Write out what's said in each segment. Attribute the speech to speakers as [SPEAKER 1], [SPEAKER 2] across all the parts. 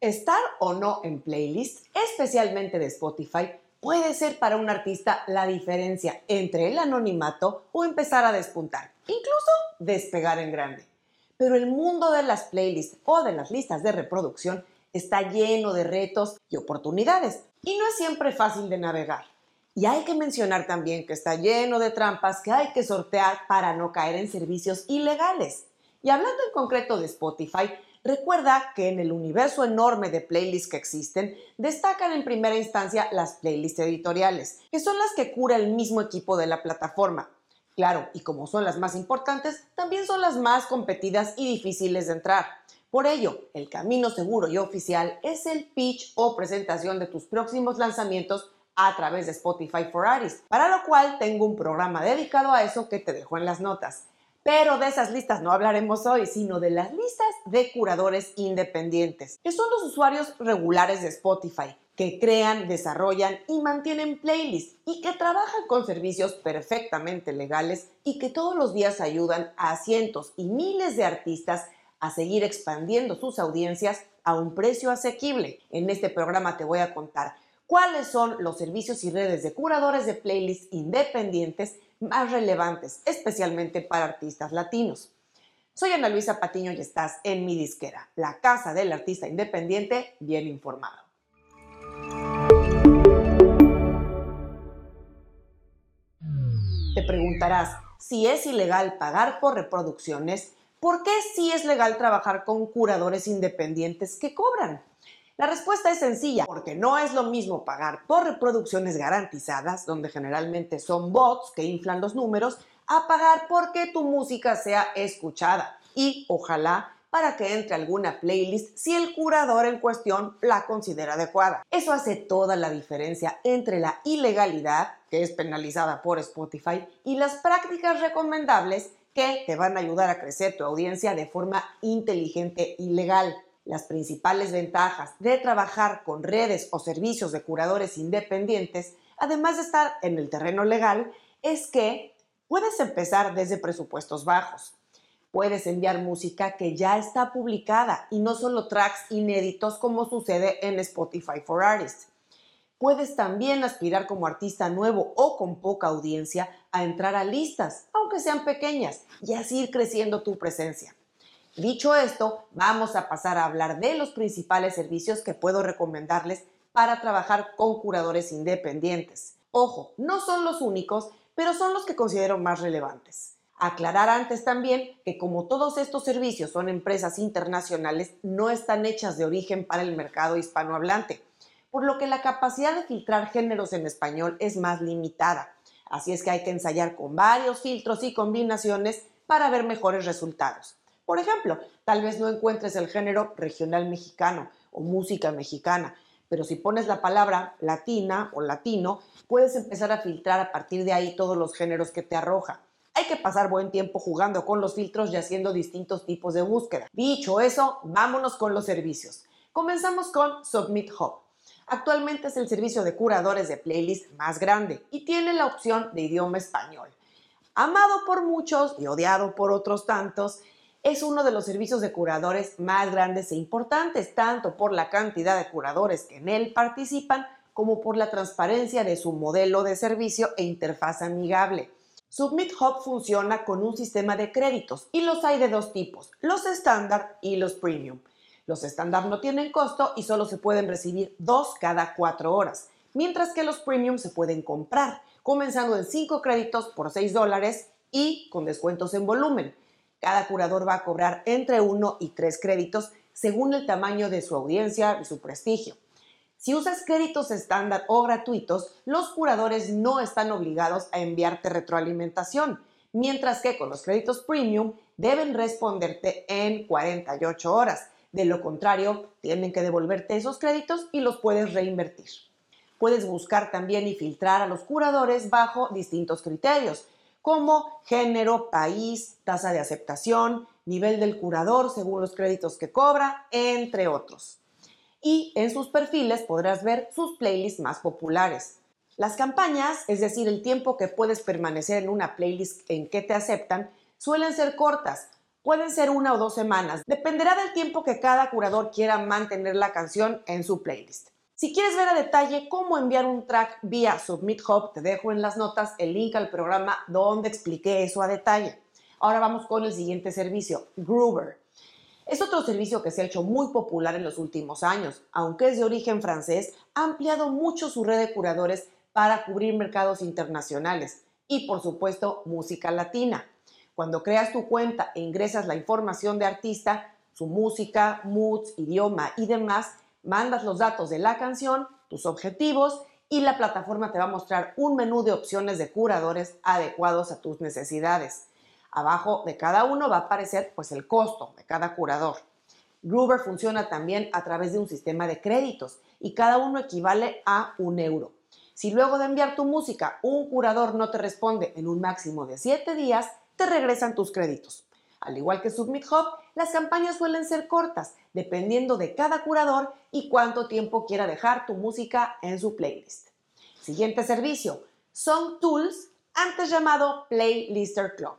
[SPEAKER 1] Estar o no en playlist, especialmente de Spotify, puede ser para un artista la diferencia entre el anonimato o empezar a despuntar, incluso despegar en grande. Pero el mundo de las playlists o de las listas de reproducción está lleno de retos y oportunidades y no es siempre fácil de navegar. Y hay que mencionar también que está lleno de trampas que hay que sortear para no caer en servicios ilegales. Y hablando en concreto de Spotify, recuerda que en el universo enorme de playlists que existen, destacan en primera instancia las playlists editoriales, que son las que cura el mismo equipo de la plataforma. Claro, y como son las más importantes, también son las más competidas y difíciles de entrar. Por ello, el camino seguro y oficial es el pitch o presentación de tus próximos lanzamientos a través de Spotify for Artists, para lo cual tengo un programa dedicado a eso que te dejo en las notas. Pero de esas listas no hablaremos hoy, sino de las listas de curadores independientes, que son los usuarios regulares de Spotify, que crean, desarrollan y mantienen playlists y que trabajan con servicios perfectamente legales y que todos los días ayudan a cientos y miles de artistas a seguir expandiendo sus audiencias a un precio asequible. En este programa te voy a contar cuáles son los servicios y redes de curadores de playlists independientes más relevantes, especialmente para artistas latinos. Soy Ana Luisa Patiño y estás en mi disquera, la casa del artista independiente bien informado. Te preguntarás si es ilegal pagar por reproducciones ¿por qué sí es legal trabajar con curadores independientes que cobran? La respuesta es sencilla, porque no es lo mismo pagar por reproducciones garantizadas, donde generalmente son bots que inflan los números, a pagar porque tu música sea escuchada y, ojalá, para que entre alguna playlist si el curador en cuestión la considera adecuada. Eso hace toda la diferencia entre la ilegalidad, que es penalizada por Spotify, y las prácticas recomendables que te van a ayudar a crecer tu audiencia de forma inteligente y legal. Las principales ventajas de trabajar con redes o servicios de curadores independientes, además de estar en el terreno legal, es que puedes empezar desde presupuestos bajos. Puedes enviar música que ya está publicada y no solo tracks inéditos como sucede en Spotify for Artists. Puedes también aspirar como artista nuevo o con poca audiencia a entrar a listas, aunque sean pequeñas, y así ir creciendo tu presencia. Dicho esto, vamos a pasar a hablar de los principales servicios que puedo recomendarles para trabajar con curadores independientes. Ojo, no son los únicos, pero son los que considero más relevantes. Aclarar antes también que como todos estos servicios son empresas internacionales, no están hechas de origen para el mercado hispanohablante por lo que la capacidad de filtrar géneros en español es más limitada. Así es que hay que ensayar con varios filtros y combinaciones para ver mejores resultados. Por ejemplo, tal vez no encuentres el género regional mexicano o música mexicana, pero si pones la palabra latina o latino, puedes empezar a filtrar a partir de ahí todos los géneros que te arroja. Hay que pasar buen tiempo jugando con los filtros y haciendo distintos tipos de búsqueda. Dicho eso, vámonos con los servicios. Comenzamos con Submit Hub. Actualmente es el servicio de curadores de playlist más grande y tiene la opción de idioma español. Amado por muchos y odiado por otros tantos, es uno de los servicios de curadores más grandes e importantes, tanto por la cantidad de curadores que en él participan como por la transparencia de su modelo de servicio e interfaz amigable. Submit Hub funciona con un sistema de créditos y los hay de dos tipos, los estándar y los premium. Los estándar no tienen costo y solo se pueden recibir dos cada cuatro horas, mientras que los premium se pueden comprar, comenzando en 5 créditos por 6 dólares y con descuentos en volumen. Cada curador va a cobrar entre 1 y 3 créditos según el tamaño de su audiencia y su prestigio. Si usas créditos estándar o gratuitos, los curadores no están obligados a enviarte retroalimentación, mientras que con los créditos premium deben responderte en 48 horas. De lo contrario, tienen que devolverte esos créditos y los puedes reinvertir. Puedes buscar también y filtrar a los curadores bajo distintos criterios, como género, país, tasa de aceptación, nivel del curador según los créditos que cobra, entre otros. Y en sus perfiles podrás ver sus playlists más populares. Las campañas, es decir, el tiempo que puedes permanecer en una playlist en que te aceptan, suelen ser cortas, Pueden ser una o dos semanas, dependerá del tiempo que cada curador quiera mantener la canción en su playlist. Si quieres ver a detalle cómo enviar un track vía Submit Hub, te dejo en las notas el link al programa donde expliqué eso a detalle. Ahora vamos con el siguiente servicio, Groover. Es otro servicio que se ha hecho muy popular en los últimos años. Aunque es de origen francés, ha ampliado mucho su red de curadores para cubrir mercados internacionales y, por supuesto, música latina. Cuando creas tu cuenta e ingresas la información de artista, su música, moods, idioma y demás, mandas los datos de la canción, tus objetivos y la plataforma te va a mostrar un menú de opciones de curadores adecuados a tus necesidades. Abajo de cada uno va a aparecer pues el costo de cada curador. Groover funciona también a través de un sistema de créditos y cada uno equivale a un euro. Si luego de enviar tu música un curador no te responde en un máximo de 7 días, te regresan tus créditos. Al igual que Submit Hub, las campañas suelen ser cortas, dependiendo de cada curador y cuánto tiempo quiera dejar tu música en su playlist. Siguiente servicio, Song Tools, antes llamado Playlister Club.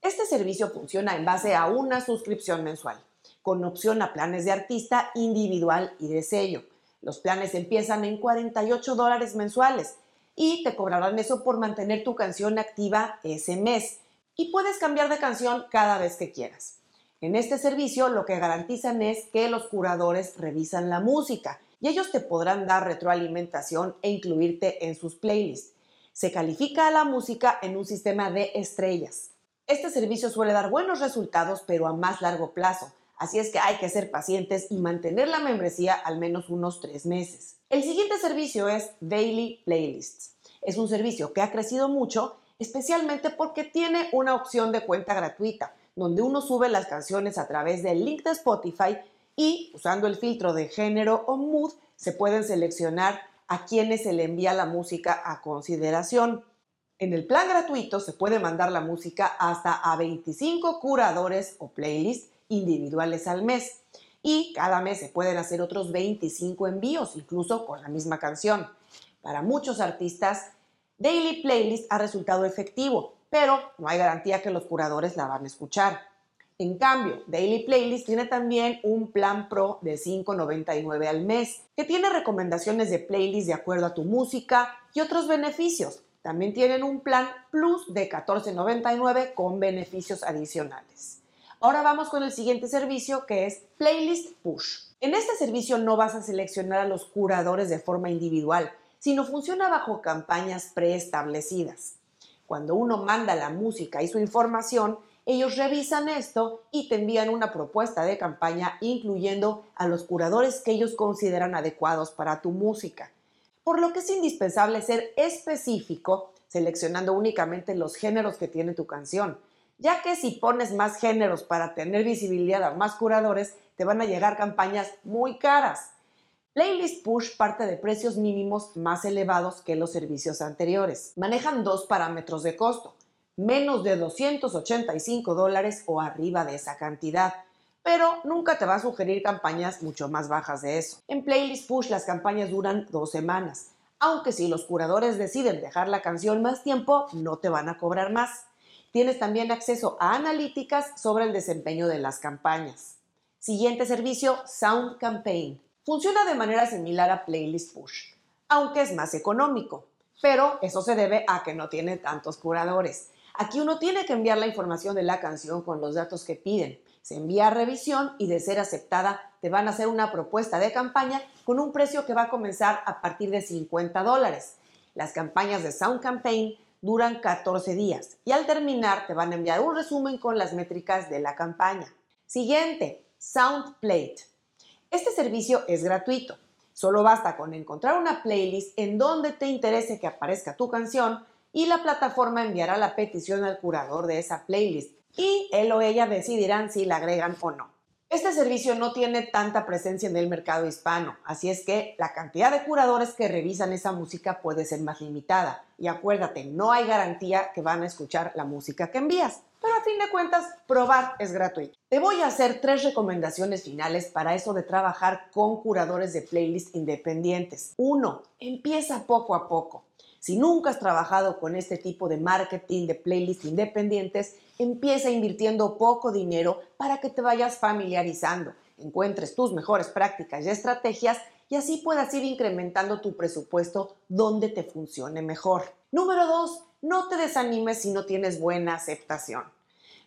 [SPEAKER 1] Este servicio funciona en base a una suscripción mensual, con opción a planes de artista individual y de sello. Los planes empiezan en 48 dólares mensuales y te cobrarán eso por mantener tu canción activa ese mes. Y puedes cambiar de canción cada vez que quieras. En este servicio lo que garantizan es que los curadores revisan la música y ellos te podrán dar retroalimentación e incluirte en sus playlists. Se califica a la música en un sistema de estrellas. Este servicio suele dar buenos resultados, pero a más largo plazo, así es que hay que ser pacientes y mantener la membresía al menos unos tres meses. El siguiente servicio es Daily Playlists. Es un servicio que ha crecido mucho, especialmente porque tiene una opción de cuenta gratuita, donde uno sube las canciones a través del link de Spotify y, usando el filtro de género o mood, se pueden seleccionar a quienes se le envía la música a consideración. En el plan gratuito se puede mandar la música hasta a 25 curadores o playlists individuales al mes y cada mes se pueden hacer otros 25 envíos, incluso con la misma canción. Para muchos artistas, Daily Playlist ha resultado efectivo, pero no hay garantía que los curadores la van a escuchar. En cambio, Daily Playlist tiene también un plan pro de $5.99 al mes, que tiene recomendaciones de playlist de acuerdo a tu música y otros beneficios, también tienen un plan Plus de $14.99 con beneficios adicionales. Ahora vamos con el siguiente servicio que es Playlist Push. En este servicio no vas a seleccionar a los curadores de forma individual, sino funciona bajo campañas preestablecidas. Cuando uno manda la música y su información, ellos revisan esto y te envían una propuesta de campaña incluyendo a los curadores que ellos consideran adecuados para tu música por lo que es indispensable ser específico seleccionando únicamente los géneros que tiene tu canción, ya que si pones más géneros para tener visibilidad a más curadores, te van a llegar campañas muy caras. Playlist Push parte de precios mínimos más elevados que los servicios anteriores. Manejan dos parámetros de costo, menos de 285 dólares o arriba de esa cantidad, pero nunca te va a sugerir campañas mucho más bajas de eso. En Playlist Push las campañas duran dos semanas, aunque si los curadores deciden dejar la canción más tiempo, no te van a cobrar más. Tienes también acceso a analíticas sobre el desempeño de las campañas. Siguiente servicio, Sound Campaign. Funciona de manera similar a Playlist Push, aunque es más económico, pero eso se debe a que no tiene tantos curadores. Aquí uno tiene que enviar la información de la canción con los datos que piden se envía a revisión y de ser aceptada te van a hacer una propuesta de campaña con un precio que va a comenzar a partir de 50 dólares. Las campañas de Sound Campaign duran 14 días y al terminar te van a enviar un resumen con las métricas de la campaña. Siguiente, SoundPlate. Este servicio es gratuito. Solo basta con encontrar una playlist en donde te interese que aparezca tu canción y la plataforma enviará la petición al curador de esa playlist y él o ella decidirán si la agregan o no. Este servicio no tiene tanta presencia en el mercado hispano, así es que la cantidad de curadores que revisan esa música puede ser más limitada. Y acuérdate, no hay garantía que van a escuchar la música que envías, pero a fin de cuentas, probar es gratuito. Te voy a hacer tres recomendaciones finales para eso de trabajar con curadores de playlists independientes. Uno, empieza poco a poco. Si nunca has trabajado con este tipo de marketing de playlists independientes, empieza invirtiendo poco dinero para que te vayas familiarizando, encuentres tus mejores prácticas y estrategias y así puedas ir incrementando tu presupuesto donde te funcione mejor. Número dos, no te desanimes si no tienes buena aceptación.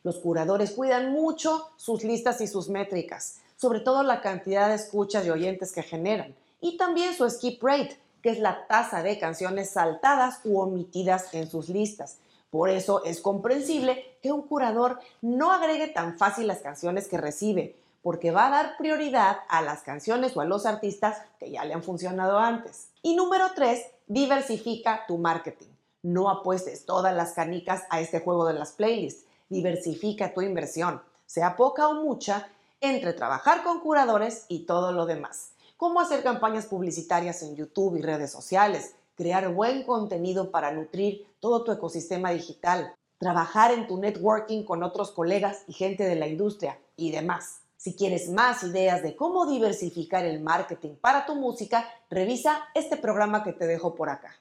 [SPEAKER 1] Los curadores cuidan mucho sus listas y sus métricas, sobre todo la cantidad de escuchas y oyentes que generan, y también su skip rate, que es la tasa de canciones saltadas u omitidas en sus listas. Por eso es comprensible que un curador no agregue tan fácil las canciones que recibe, porque va a dar prioridad a las canciones o a los artistas que ya le han funcionado antes. Y número tres, diversifica tu marketing. No apuestes todas las canicas a este juego de las playlists. Diversifica tu inversión, sea poca o mucha, entre trabajar con curadores y todo lo demás cómo hacer campañas publicitarias en YouTube y redes sociales, crear buen contenido para nutrir todo tu ecosistema digital, trabajar en tu networking con otros colegas y gente de la industria y demás. Si quieres más ideas de cómo diversificar el marketing para tu música, revisa este programa que te dejo por acá.